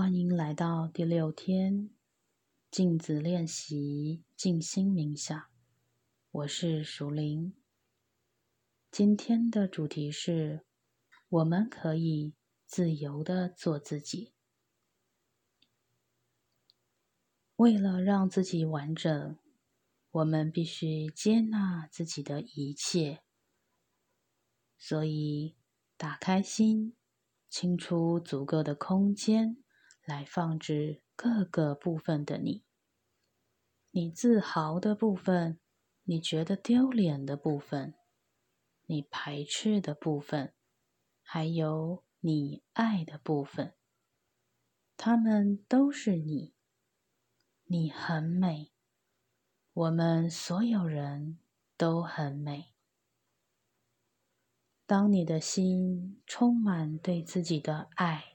欢迎来到第六天镜子练习静心冥想。我是熟林。今天的主题是：我们可以自由的做自己。为了让自己完整，我们必须接纳自己的一切。所以，打开心，清出足够的空间。来放置各个部分的你，你自豪的部分，你觉得丢脸的部分，你排斥的部分，还有你爱的部分，他们都是你。你很美，我们所有人都很美。当你的心充满对自己的爱。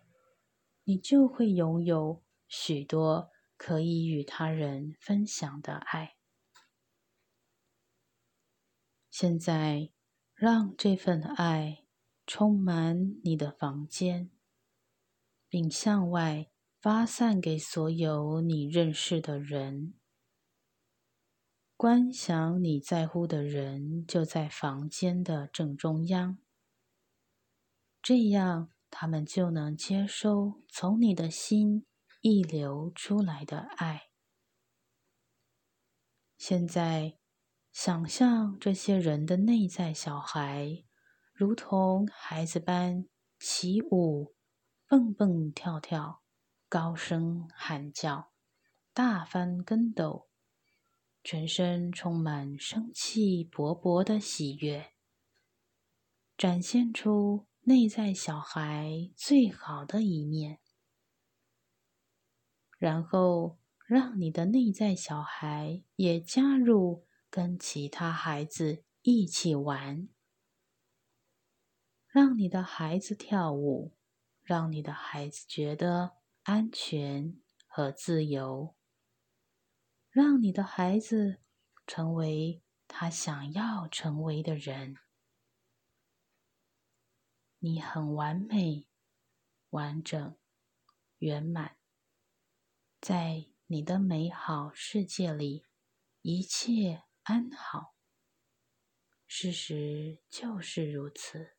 你就会拥有许多可以与他人分享的爱。现在，让这份爱充满你的房间，并向外发散给所有你认识的人。观想你在乎的人就在房间的正中央，这样。他们就能接收从你的心溢流出来的爱。现在，想象这些人的内在小孩，如同孩子般起舞、蹦蹦跳跳、高声喊叫、大翻跟斗，全身充满生气勃勃的喜悦，展现出。内在小孩最好的一面，然后让你的内在小孩也加入，跟其他孩子一起玩，让你的孩子跳舞，让你的孩子觉得安全和自由，让你的孩子成为他想要成为的人。你很完美、完整、圆满，在你的美好世界里，一切安好。事实就是如此。